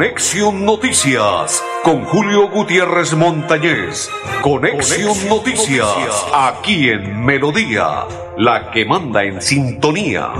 Conexión Noticias con Julio Gutiérrez Montañez. Conexión, Noticias, aquí en Melodía, la que manda en sintonía.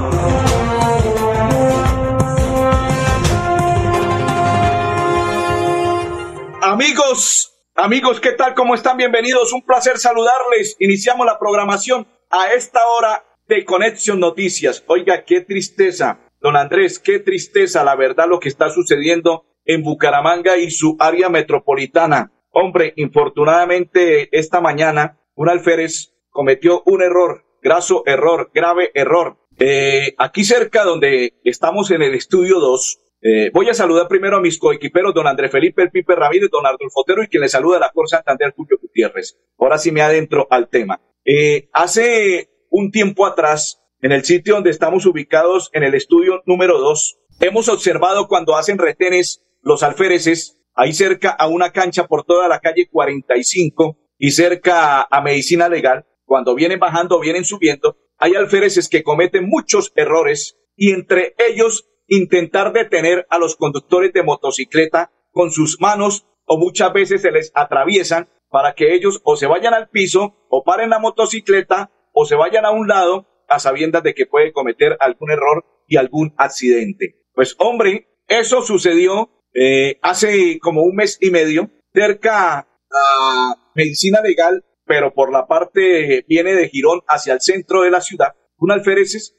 Amigos, amigos, ¿qué tal? ¿Cómo están? Bienvenidos. Un placer saludarles. Iniciamos la programación a esta hora de Conexión Noticias. Oiga, qué tristeza, don Andrés, qué tristeza, la verdad, lo que está sucediendo en Bucaramanga y su área metropolitana. Hombre, infortunadamente esta mañana un alférez cometió un error, graso error, grave error. Eh, aquí cerca donde estamos en el estudio 2, eh, voy a saludar primero a mis coequiperos, don Andrés Felipe El Pipe Ramírez, don Arnulfo Otero y quien le saluda a la Cor Santander, Julio Gutiérrez. Ahora sí me adentro al tema. Eh, hace un tiempo atrás, en el sitio donde estamos ubicados, en el estudio número 2, hemos observado cuando hacen retenes los alféreces, ahí cerca a una cancha por toda la calle 45 y cerca a Medicina Legal, cuando vienen bajando, vienen subiendo, hay alféreces que cometen muchos errores y entre ellos intentar detener a los conductores de motocicleta con sus manos o muchas veces se les atraviesan para que ellos o se vayan al piso o paren la motocicleta o se vayan a un lado a sabiendas de que puede cometer algún error y algún accidente. Pues hombre, eso sucedió eh, hace como un mes y medio cerca a medicina legal, pero por la parte viene de Girón hacia el centro de la ciudad. Un alférez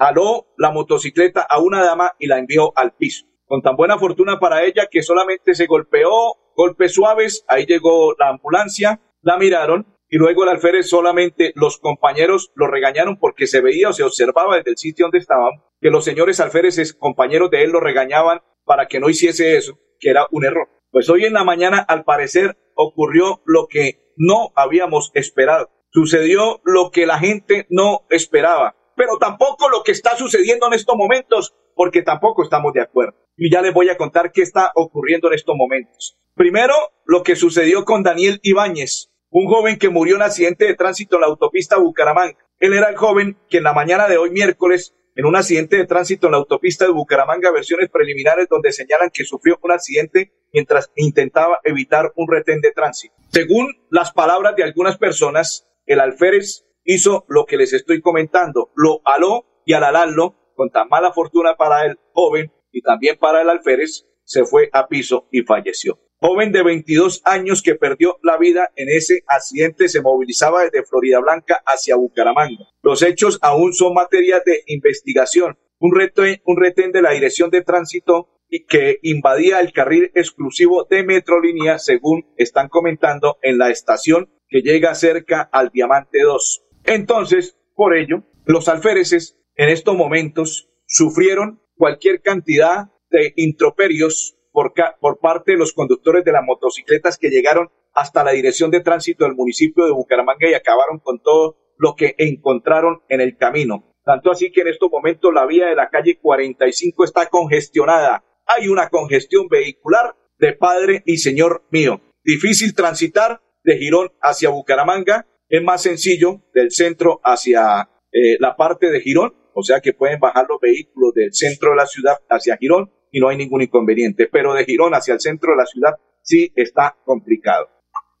aló la motocicleta a una dama y la envió al piso. Con tan buena fortuna para ella que solamente se golpeó, golpes suaves, ahí llegó la ambulancia, la miraron y luego el alférez solamente los compañeros lo regañaron porque se veía o se observaba desde el sitio donde estaban que los señores alféreces, compañeros de él, lo regañaban para que no hiciese eso, que era un error. Pues hoy en la mañana, al parecer, ocurrió lo que no habíamos esperado. Sucedió lo que la gente no esperaba pero tampoco lo que está sucediendo en estos momentos, porque tampoco estamos de acuerdo. Y ya les voy a contar qué está ocurriendo en estos momentos. Primero, lo que sucedió con Daniel Ibáñez, un joven que murió en accidente de tránsito en la autopista Bucaramanga. Él era el joven que en la mañana de hoy miércoles, en un accidente de tránsito en la autopista de Bucaramanga, versiones preliminares donde señalan que sufrió un accidente mientras intentaba evitar un retén de tránsito. Según las palabras de algunas personas, el alférez hizo lo que les estoy comentando, lo aló y al alarlo, con tan mala fortuna para el joven y también para el alférez, se fue a piso y falleció. Joven de 22 años que perdió la vida en ese accidente se movilizaba desde Florida Blanca hacia Bucaramanga. Los hechos aún son materia de investigación. Un, reto, un retén de la Dirección de Tránsito que invadía el carril exclusivo de Metrolínea, según están comentando en la estación que llega cerca al Diamante 2. Entonces, por ello, los alféreces en estos momentos sufrieron cualquier cantidad de introperios por, por parte de los conductores de las motocicletas que llegaron hasta la dirección de tránsito del municipio de Bucaramanga y acabaron con todo lo que encontraron en el camino. Tanto así que en estos momentos la vía de la calle 45 está congestionada. Hay una congestión vehicular de padre y señor mío. Difícil transitar de Girón hacia Bucaramanga es más sencillo del centro hacia eh, la parte de Girón, o sea que pueden bajar los vehículos del centro de la ciudad hacia Girón y no hay ningún inconveniente, pero de Girón hacia el centro de la ciudad sí está complicado.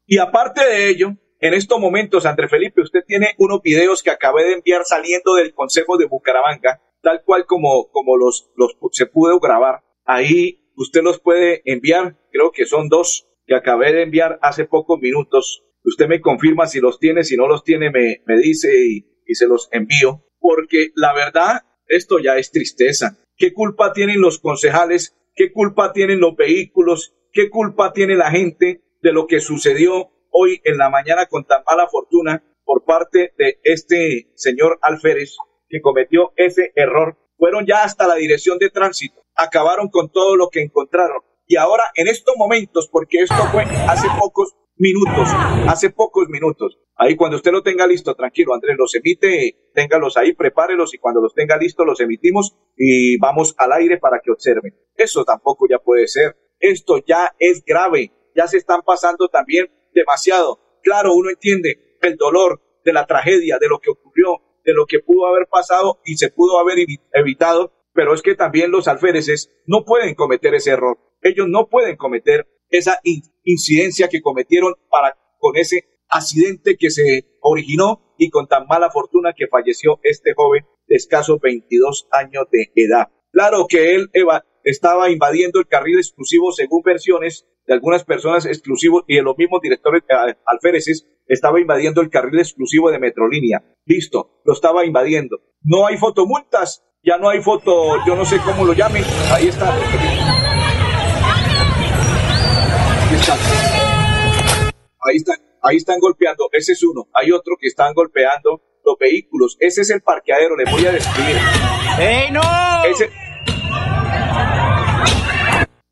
Y aparte de ello, en estos momentos, André Felipe, usted tiene unos videos que acabé de enviar saliendo del Consejo de Bucaramanga, tal cual como, como los, los se pudo grabar. Ahí usted los puede enviar, creo que son dos que acabé de enviar hace pocos minutos Usted me confirma si los tiene, si no los tiene, me, me dice y, y se los envío. Porque la verdad, esto ya es tristeza. ¿Qué culpa tienen los concejales? ¿Qué culpa tienen los vehículos? ¿Qué culpa tiene la gente de lo que sucedió hoy en la mañana con tan mala fortuna por parte de este señor Alférez que cometió ese error? Fueron ya hasta la dirección de tránsito, acabaron con todo lo que encontraron. Y ahora, en estos momentos, porque esto fue hace pocos minutos, hace pocos minutos. Ahí cuando usted lo tenga listo, tranquilo, Andrés, los emite, téngalos ahí, prepárelos y cuando los tenga listos los emitimos y vamos al aire para que observen. Eso tampoco ya puede ser. Esto ya es grave. Ya se están pasando también demasiado. Claro, uno entiende el dolor de la tragedia, de lo que ocurrió, de lo que pudo haber pasado y se pudo haber evitado, pero es que también los alféreces no pueden cometer ese error ellos no pueden cometer esa incidencia que cometieron para con ese accidente que se originó y con tan mala fortuna que falleció este joven de escasos 22 años de edad. Claro que él estaba invadiendo el carril exclusivo según versiones de algunas personas exclusivos y de los mismos directores eh, alféreces estaba invadiendo el carril exclusivo de Metrolínea. Listo, lo estaba invadiendo. No hay fotomultas, ya no hay foto, yo no sé cómo lo llamen. Ahí está. Ahí están, ahí están golpeando. Ese es uno. Hay otro que están golpeando los vehículos. Ese es el parqueadero. Les voy a describir. ¡Ey, no! Ese,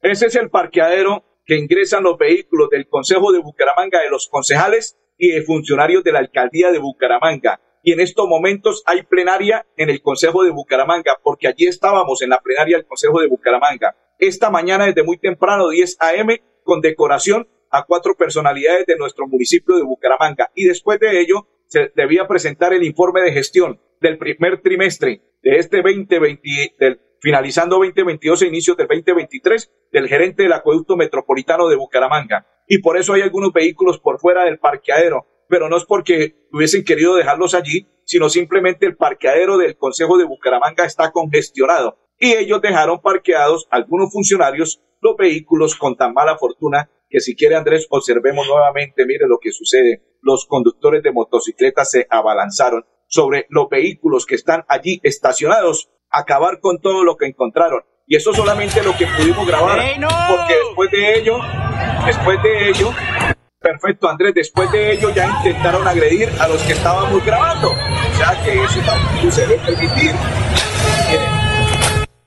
ese es el parqueadero que ingresan los vehículos del Consejo de Bucaramanga, de los concejales y de funcionarios de la Alcaldía de Bucaramanga. Y en estos momentos hay plenaria en el Consejo de Bucaramanga, porque allí estábamos en la plenaria del Consejo de Bucaramanga. Esta mañana desde muy temprano, 10 a.m., con decoración a cuatro personalidades de nuestro municipio de Bucaramanga. Y después de ello, se debía presentar el informe de gestión del primer trimestre de este 2020, del finalizando 2022 e inicios del 2023 del gerente del acueducto metropolitano de Bucaramanga. Y por eso hay algunos vehículos por fuera del parqueadero, pero no es porque hubiesen querido dejarlos allí, sino simplemente el parqueadero del Consejo de Bucaramanga está congestionado. Y ellos dejaron parqueados algunos funcionarios los vehículos con tan mala fortuna que si quiere Andrés observemos nuevamente, mire lo que sucede. Los conductores de motocicletas se abalanzaron sobre los vehículos que están allí estacionados acabar con todo lo que encontraron. Y eso solamente lo que pudimos grabar, porque después de ello, después de ello, perfecto Andrés, después de ello ya intentaron agredir a los que estábamos grabando. O sea que eso tampoco se debe permitir.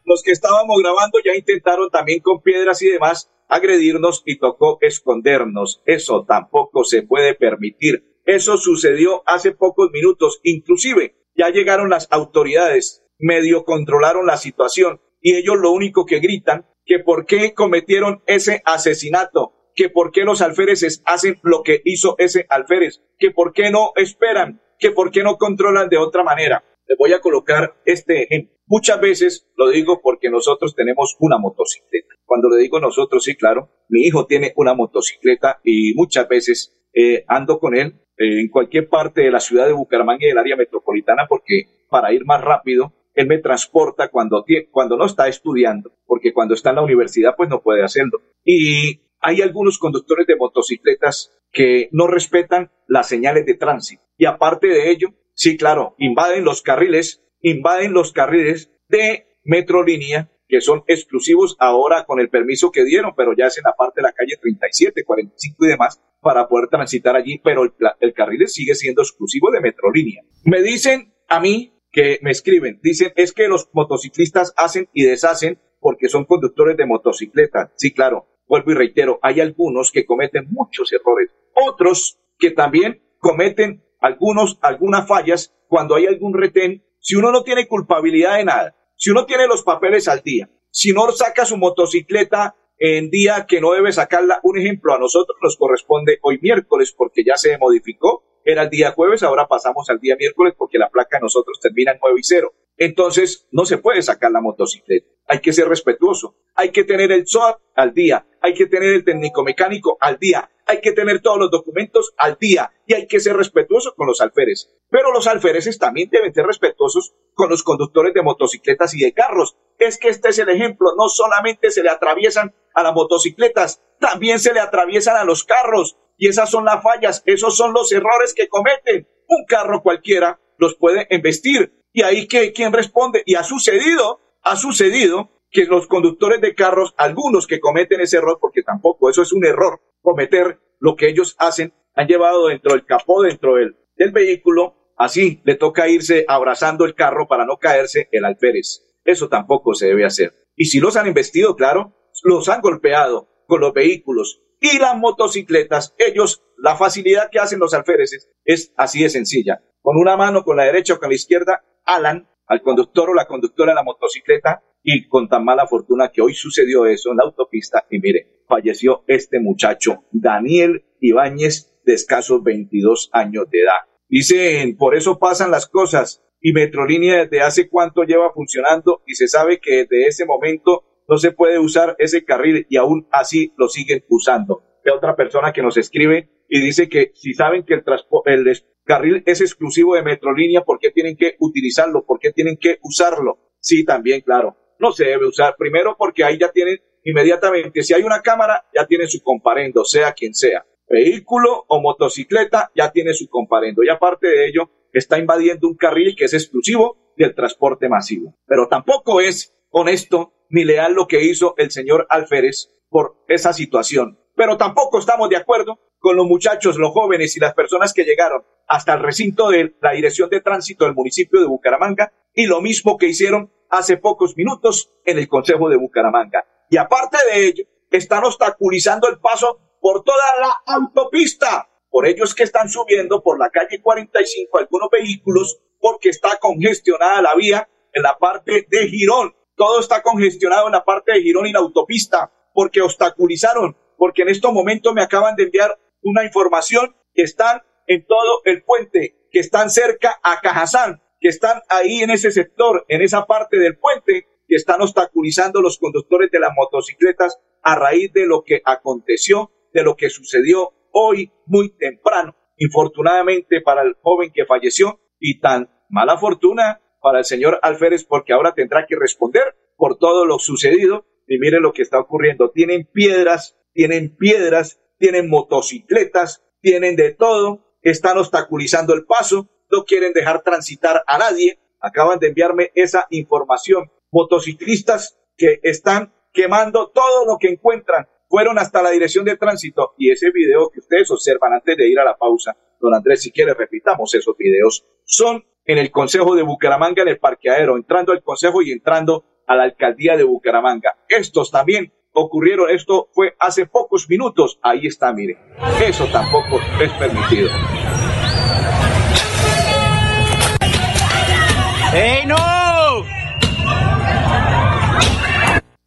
Los que estábamos grabando ya intentaron también con piedras y demás agredirnos y tocó escondernos. Eso tampoco se puede permitir. Eso sucedió hace pocos minutos. Inclusive ya llegaron las autoridades medio controlaron la situación y ellos lo único que gritan que por qué cometieron ese asesinato, que por qué los alféreces hacen lo que hizo ese alférez, que por qué no esperan, que por qué no controlan de otra manera. Les voy a colocar este ejemplo. Muchas veces lo digo porque nosotros tenemos una motocicleta. Cuando le digo nosotros, sí, claro, mi hijo tiene una motocicleta y muchas veces eh, ando con él eh, en cualquier parte de la ciudad de Bucaramanga y del área metropolitana porque para ir más rápido él me transporta cuando, cuando no está estudiando, porque cuando está en la universidad pues no puede hacerlo. Y hay algunos conductores de motocicletas que no respetan las señales de tránsito. Y aparte de ello, sí, claro, invaden los carriles, invaden los carriles de Metrolínea, que son exclusivos ahora con el permiso que dieron, pero ya es en la parte de la calle 37, 45 y demás, para poder transitar allí, pero el, el carril sigue siendo exclusivo de Metrolínea. Me dicen a mí que me escriben. Dicen, es que los motociclistas hacen y deshacen porque son conductores de motocicleta. Sí, claro, vuelvo y reitero, hay algunos que cometen muchos errores. Otros que también cometen algunos, algunas fallas cuando hay algún retén. Si uno no tiene culpabilidad de nada, si uno tiene los papeles al día, si no saca su motocicleta en día que no debe sacarla, un ejemplo, a nosotros nos corresponde hoy miércoles porque ya se modificó era el día jueves, ahora pasamos al día miércoles porque la placa de nosotros termina en 9 y 0. Entonces, no se puede sacar la motocicleta. Hay que ser respetuoso. Hay que tener el SOAT al día. Hay que tener el técnico mecánico al día. Hay que tener todos los documentos al día. Y hay que ser respetuoso con los alféreces. Pero los alféreces también deben ser respetuosos con los conductores de motocicletas y de carros. Es que este es el ejemplo. No solamente se le atraviesan a las motocicletas, también se le atraviesan a los carros. Y esas son las fallas, esos son los errores que cometen. Un carro cualquiera los puede embestir. Y ahí que quién responde. Y ha sucedido, ha sucedido que los conductores de carros, algunos que cometen ese error, porque tampoco eso es un error, cometer lo que ellos hacen, han llevado dentro del capó, dentro del, del vehículo, así le toca irse abrazando el carro para no caerse el alférez. Eso tampoco se debe hacer. Y si los han investido, claro, los han golpeado con los vehículos, y las motocicletas, ellos, la facilidad que hacen los alféreces es así de sencilla. Con una mano, con la derecha o con la izquierda, alan al conductor o la conductora de la motocicleta y con tan mala fortuna que hoy sucedió eso en la autopista y mire, falleció este muchacho, Daniel Ibáñez, de escasos 22 años de edad. Dicen, por eso pasan las cosas y Metrolínea desde hace cuánto lleva funcionando y se sabe que desde ese momento no se puede usar ese carril y aún así lo siguen usando. Hay otra persona que nos escribe y dice que si saben que el, el carril es exclusivo de Metrolínea, ¿por qué tienen que utilizarlo? ¿Por qué tienen que usarlo? Sí, también, claro. No se debe usar. Primero porque ahí ya tienen inmediatamente, si hay una cámara, ya tiene su comparendo, sea quien sea. Vehículo o motocicleta, ya tiene su comparendo. Y aparte de ello, está invadiendo un carril que es exclusivo del transporte masivo. Pero tampoco es honesto ni leal lo que hizo el señor Alférez por esa situación. Pero tampoco estamos de acuerdo con los muchachos, los jóvenes y las personas que llegaron hasta el recinto de la Dirección de Tránsito del municipio de Bucaramanga y lo mismo que hicieron hace pocos minutos en el Consejo de Bucaramanga. Y aparte de ello, están obstaculizando el paso por toda la autopista. Por ello es que están subiendo por la calle 45 algunos vehículos porque está congestionada la vía en la parte de Girón. Todo está congestionado en la parte de Girón y la autopista porque obstaculizaron, porque en estos momentos me acaban de enviar una información que están en todo el puente, que están cerca a Cajazán, que están ahí en ese sector, en esa parte del puente, que están obstaculizando los conductores de las motocicletas a raíz de lo que aconteció, de lo que sucedió hoy muy temprano. Infortunadamente para el joven que falleció y tan mala fortuna para el señor Alférez porque ahora tendrá que responder por todo lo sucedido. Y mire lo que está ocurriendo. Tienen piedras, tienen piedras, tienen motocicletas, tienen de todo, están obstaculizando el paso, no quieren dejar transitar a nadie. Acaban de enviarme esa información motociclistas que están quemando todo lo que encuentran. Fueron hasta la dirección de tránsito y ese video que ustedes observan antes de ir a la pausa, don Andrés, si quiere repitamos esos videos, son en el Consejo de Bucaramanga, en el parqueadero, entrando al Consejo y entrando a la Alcaldía de Bucaramanga. Estos también ocurrieron, esto fue hace pocos minutos, ahí está, mire, eso tampoco es permitido. ¡Ey, no!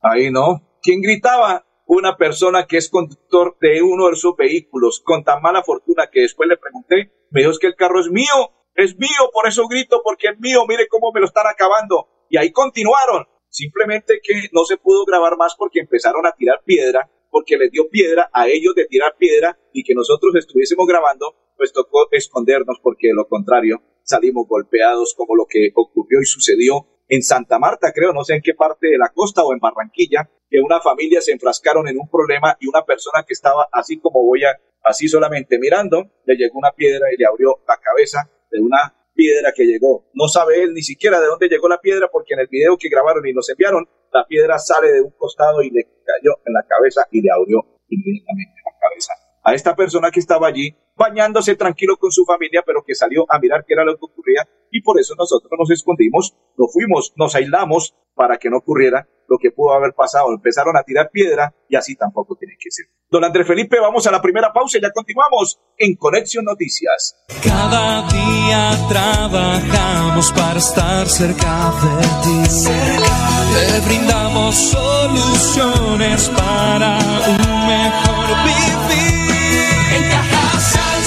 Ahí no. ¿Quién gritaba? Una persona que es conductor de uno de sus vehículos, con tan mala fortuna que después le pregunté, me dijo que el carro es mío, es mío, por eso grito, porque es mío, mire cómo me lo están acabando. Y ahí continuaron. Simplemente que no se pudo grabar más porque empezaron a tirar piedra, porque les dio piedra a ellos de tirar piedra y que nosotros estuviésemos grabando, pues tocó escondernos porque de lo contrario salimos golpeados como lo que ocurrió y sucedió en Santa Marta, creo, no sé en qué parte de la costa o en Barranquilla, que una familia se enfrascaron en un problema y una persona que estaba así como voy a, así solamente mirando, le llegó una piedra y le abrió la cabeza de una piedra que llegó. No sabe él ni siquiera de dónde llegó la piedra porque en el video que grabaron y nos enviaron, la piedra sale de un costado y le cayó en la cabeza y le abrió inmediatamente la cabeza a esta persona que estaba allí bañándose tranquilo con su familia, pero que salió a mirar qué era lo que ocurría y por eso nosotros nos escondimos, nos fuimos, nos aislamos para que no ocurriera lo que pudo haber pasado. Empezaron a tirar piedra y así tampoco tiene que ser. Don Andrés Felipe, vamos a la primera pausa y ya continuamos en Conexión Noticias. Cada día trabajamos para estar cerca de ti. Te brindamos soluciones para un mejor vivir.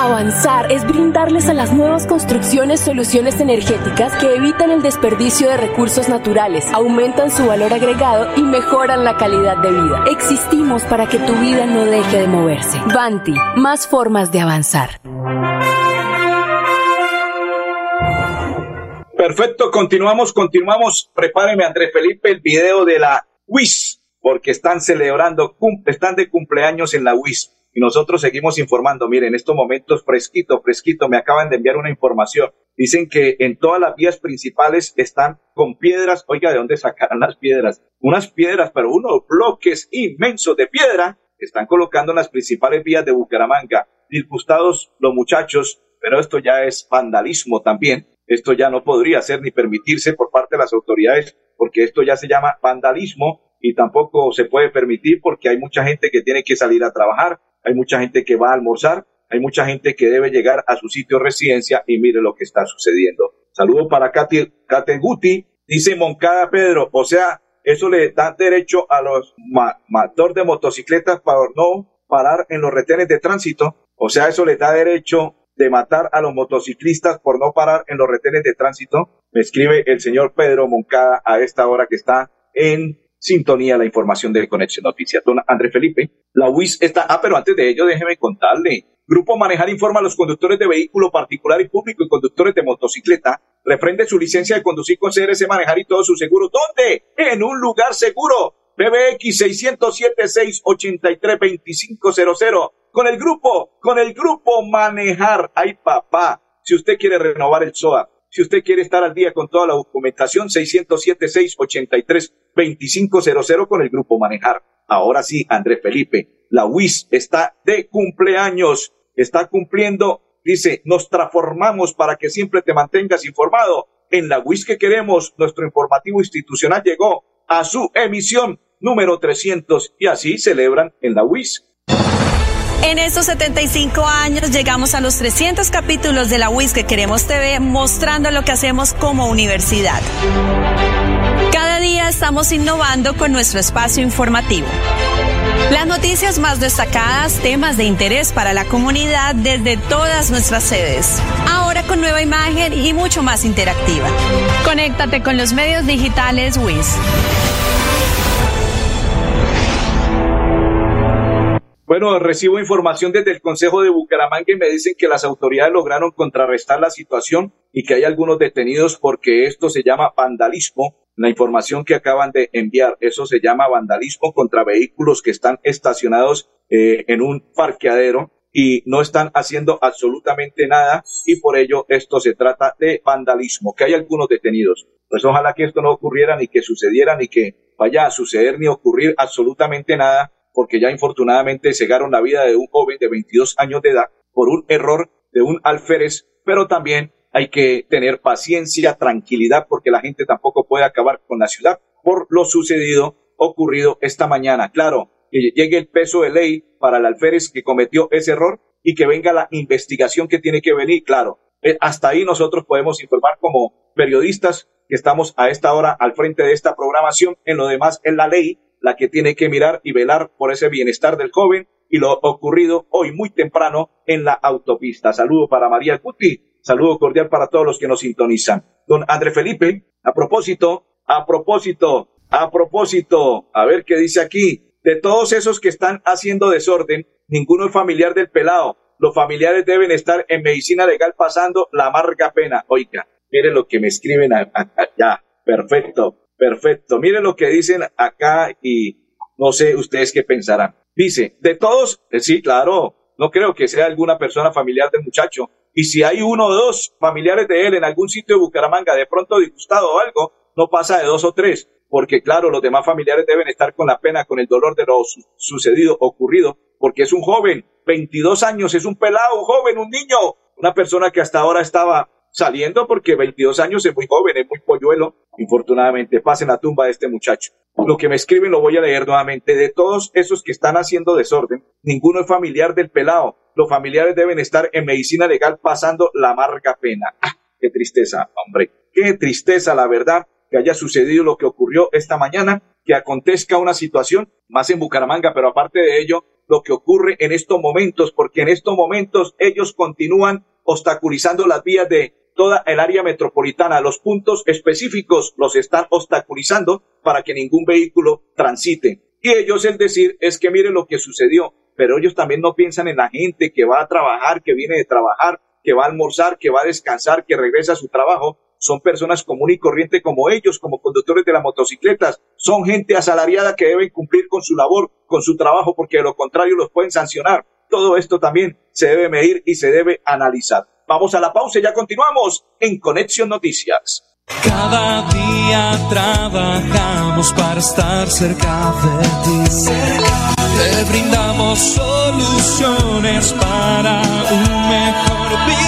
Avanzar es brindarles a las nuevas construcciones soluciones energéticas que evitan el desperdicio de recursos naturales, aumentan su valor agregado y mejoran la calidad de vida. Existimos para que tu vida no deje de moverse. Banti, más formas de avanzar. Perfecto, continuamos, continuamos. Prepáreme, Andrés Felipe, el video de la WIS, porque están celebrando, están de cumpleaños en la WIS. Y nosotros seguimos informando. Miren, en estos momentos, fresquito, fresquito, me acaban de enviar una información. Dicen que en todas las vías principales están con piedras. Oiga, ¿de dónde sacarán las piedras? Unas piedras, pero unos bloques inmensos de piedra están colocando en las principales vías de Bucaramanga. Disgustados los muchachos, pero esto ya es vandalismo también. Esto ya no podría ser ni permitirse por parte de las autoridades, porque esto ya se llama vandalismo y tampoco se puede permitir porque hay mucha gente que tiene que salir a trabajar, hay mucha gente que va a almorzar, hay mucha gente que debe llegar a su sitio de residencia y mire lo que está sucediendo. Saludo para Katy, Guti, dice Moncada Pedro, o sea, eso le da derecho a los matadores de motocicletas para no parar en los retenes de tránsito, o sea, eso le da derecho de matar a los motociclistas por no parar en los retenes de tránsito. Me escribe el señor Pedro Moncada a esta hora que está en sintonía la información de Conexión Noticias. Don André Felipe, la UIS está, ah, pero antes de ello déjeme contarle. Grupo Manejar informa a los conductores de vehículo particular y público y conductores de motocicleta. Refrende su licencia de conducir con CRS Manejar y todos sus seguros. ¿Dónde? En un lugar seguro. PBX 607-683-2500. Con el grupo, con el grupo Manejar. Ay, papá. Si usted quiere renovar el SOA, si usted quiere estar al día con toda la documentación, 607-683-2500 con el grupo Manejar. Ahora sí, Andrés Felipe, la UIS está de cumpleaños, está cumpliendo, dice, nos transformamos para que siempre te mantengas informado. En la UIS que queremos, nuestro informativo institucional llegó a su emisión número 300 y así celebran en la UIS en estos 75 años llegamos a los 300 capítulos de la WIS que queremos TV mostrando lo que hacemos como universidad. Cada día estamos innovando con nuestro espacio informativo. Las noticias más destacadas, temas de interés para la comunidad desde todas nuestras sedes. Ahora con nueva imagen y mucho más interactiva. Conéctate con los medios digitales WIS. Bueno, recibo información desde el Consejo de Bucaramanga y me dicen que las autoridades lograron contrarrestar la situación y que hay algunos detenidos porque esto se llama vandalismo. La información que acaban de enviar, eso se llama vandalismo contra vehículos que están estacionados eh, en un parqueadero y no están haciendo absolutamente nada y por ello esto se trata de vandalismo, que hay algunos detenidos. Pues ojalá que esto no ocurriera ni que sucediera ni que vaya a suceder ni ocurrir absolutamente nada porque ya infortunadamente cegaron la vida de un joven de 22 años de edad por un error de un alférez, pero también hay que tener paciencia, tranquilidad, porque la gente tampoco puede acabar con la ciudad por lo sucedido, ocurrido esta mañana. Claro, que llegue el peso de ley para el alférez que cometió ese error y que venga la investigación que tiene que venir. Claro, eh, hasta ahí nosotros podemos informar como periodistas que estamos a esta hora al frente de esta programación. En lo demás, en la ley la que tiene que mirar y velar por ese bienestar del joven y lo ocurrido hoy muy temprano en la autopista. Saludo para María Cuti, saludo cordial para todos los que nos sintonizan. Don André Felipe, a propósito, a propósito, a propósito, a ver qué dice aquí, de todos esos que están haciendo desorden, ninguno es familiar del pelado. Los familiares deben estar en medicina legal pasando la amarga pena. Oiga, mire lo que me escriben allá. Perfecto. Perfecto. Miren lo que dicen acá y no sé ustedes qué pensarán. Dice, de todos, eh, sí, claro, no creo que sea alguna persona familiar del muchacho. Y si hay uno o dos familiares de él en algún sitio de Bucaramanga, de pronto disgustado o algo, no pasa de dos o tres, porque claro, los demás familiares deben estar con la pena, con el dolor de lo sucedido, ocurrido, porque es un joven, 22 años, es un pelado, un joven, un niño, una persona que hasta ahora estaba saliendo porque 22 años es muy joven, es muy polluelo. Infortunadamente, pasen la tumba de este muchacho. Lo que me escriben lo voy a leer nuevamente. De todos esos que están haciendo desorden, ninguno es familiar del pelado. Los familiares deben estar en medicina legal pasando la amarga pena. ¡Ah! ¡Qué tristeza, hombre! ¡Qué tristeza, la verdad! Que haya sucedido lo que ocurrió esta mañana, que acontezca una situación más en Bucaramanga, pero aparte de ello, lo que ocurre en estos momentos, porque en estos momentos ellos continúan obstaculizando las vías de toda el área metropolitana. Los puntos específicos los están obstaculizando para que ningún vehículo transite. Y ellos el decir es que miren lo que sucedió, pero ellos también no piensan en la gente que va a trabajar, que viene de trabajar, que va a almorzar, que va a descansar, que regresa a su trabajo son personas común y corriente como ellos, como conductores de las motocicletas, son gente asalariada que deben cumplir con su labor, con su trabajo, porque de lo contrario los pueden sancionar. Todo esto también se debe medir y se debe analizar. Vamos a la pausa y ya continuamos en Conexión Noticias. Cada día trabajamos para estar cerca de ti. Te brindamos soluciones para un mejor vivir.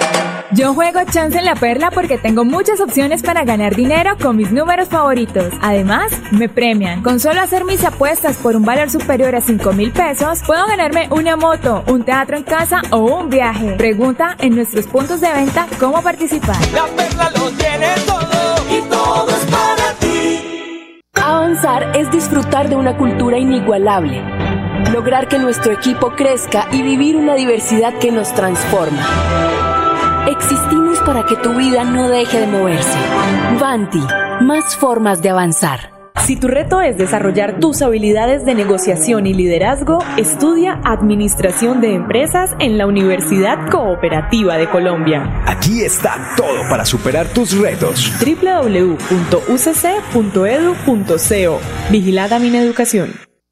Yo juego Chance en la Perla porque tengo muchas opciones para ganar dinero con mis números favoritos. Además, me premian. Con solo hacer mis apuestas por un valor superior a 5 mil pesos, puedo ganarme una moto, un teatro en casa o un viaje. Pregunta en nuestros puntos de venta cómo participar. La Perla lo tiene todo y todo es para ti. Avanzar es disfrutar de una cultura inigualable, lograr que nuestro equipo crezca y vivir una diversidad que nos transforma. Existimos para que tu vida no deje de moverse. Vanti, más formas de avanzar. Si tu reto es desarrollar tus habilidades de negociación y liderazgo, estudia Administración de Empresas en la Universidad Cooperativa de Colombia. Aquí está todo para superar tus retos. www.ucc.edu.co Vigilada Mineducación.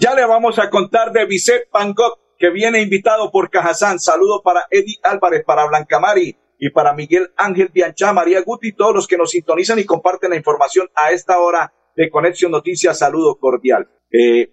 Ya le vamos a contar de Vicente Van Gogh que viene invitado por Cajazán. Saludo para Eddie Álvarez, para Blanca Mari y para Miguel Ángel Bianchá, María Guti, todos los que nos sintonizan y comparten la información a esta hora de Conexión Noticias. Saludo cordial. Eh,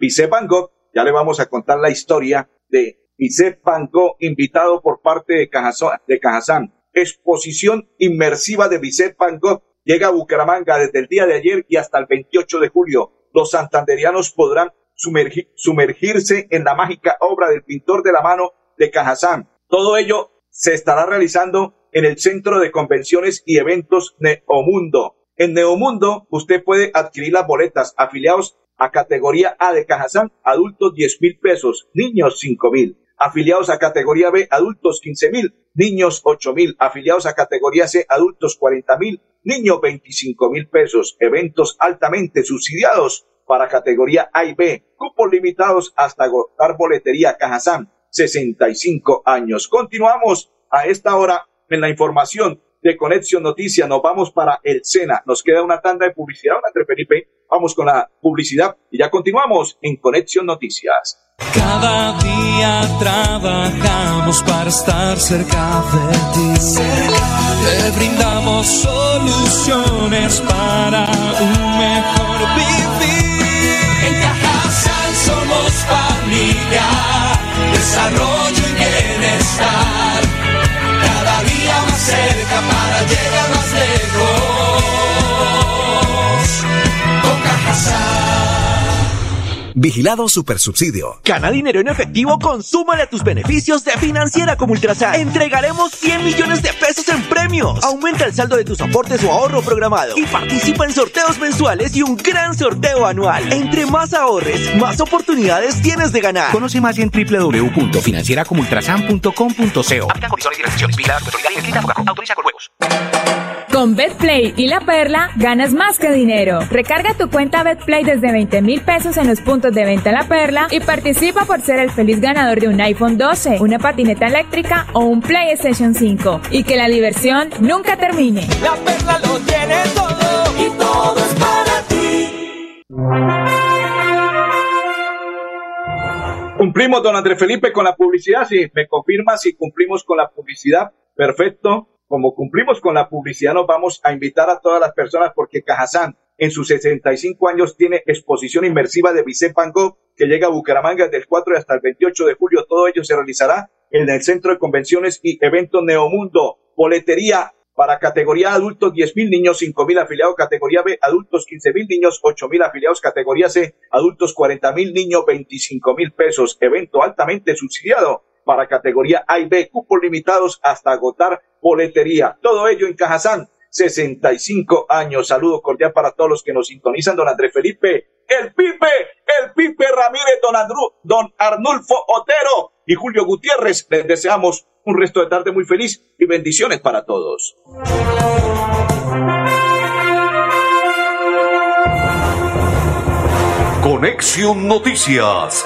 Gogh, ya le vamos a contar la historia de Vicente Van Gogh, invitado por parte de Cajazán. De. Exposición inmersiva de Vicente Van Gogh llega a Bucaramanga desde el día de ayer y hasta el 28 de julio. Los santanderianos podrán sumergirse en la mágica obra del pintor de la mano de Cajazán. Todo ello se estará realizando en el Centro de Convenciones y Eventos Neomundo. En Neomundo usted puede adquirir las boletas afiliados a categoría A de Cajazán, adultos 10 mil pesos, niños 5 mil. Afiliados a categoría B, adultos 15 mil, niños 8 mil. Afiliados a categoría C, adultos 40 mil, niños 25 mil pesos. Eventos altamente subsidiados para categoría A y B, cupos limitados hasta agotar boletería Cajazán, 65 años. Continuamos a esta hora en la información de Conexión Noticias. Nos vamos para el Sena. Nos queda una tanda de publicidad, entre Felipe. Vamos con la publicidad y ya continuamos en Conexión Noticias. Cada día trabajamos para estar cerca de ti. Te brindamos soluciones para un mejor vivir. En Cajasal somos familia, desarrollo y bienestar. Vigilado Supersubsidio. Gana dinero en efectivo, consúmale a tus beneficios de Financiera como Ultrasan. Entregaremos 100 millones de pesos en premios. Aumenta el saldo de tus aportes o ahorro programado y participa en sorteos mensuales y un gran sorteo anual. Entre más ahorres, más oportunidades tienes de ganar. Conoce más en www.financieracomultrasan.com.co. Autoriza con juegos. Con BetPlay y La Perla ganas más que dinero. Recarga tu cuenta BetPlay desde 20 mil pesos en los puntos de venta La Perla y participa por ser el feliz ganador de un iPhone 12, una patineta eléctrica o un PlayStation 5. Y que la diversión nunca termine. La Perla lo tiene todo y todo es para ti. Cumplimos, don Andrés Felipe, con la publicidad. Si me confirma si cumplimos con la publicidad, perfecto. Como cumplimos con la publicidad, nos vamos a invitar a todas las personas porque Cajazán en sus 65 años tiene exposición inmersiva de Vicente Van Gogh que llega a Bucaramanga desde el 4 hasta el 28 de julio. Todo ello se realizará en el Centro de Convenciones y Eventos Neomundo. Boletería Para categoría adultos, 10 mil niños, 5 mil afiliados. Categoría B, adultos, 15 mil niños, 8 mil afiliados. Categoría C, adultos, 40 mil niños, 25 mil pesos. Evento altamente subsidiado para categoría A y B, cupos limitados hasta agotar boletería. Todo ello en Cajazán, 65 años. Saludo cordial para todos los que nos sintonizan. Don Andrés Felipe, el Pipe, el Pipe Ramírez, don, Andru, don Arnulfo Otero y Julio Gutiérrez. Les deseamos un resto de tarde muy feliz y bendiciones para todos. Conexión Noticias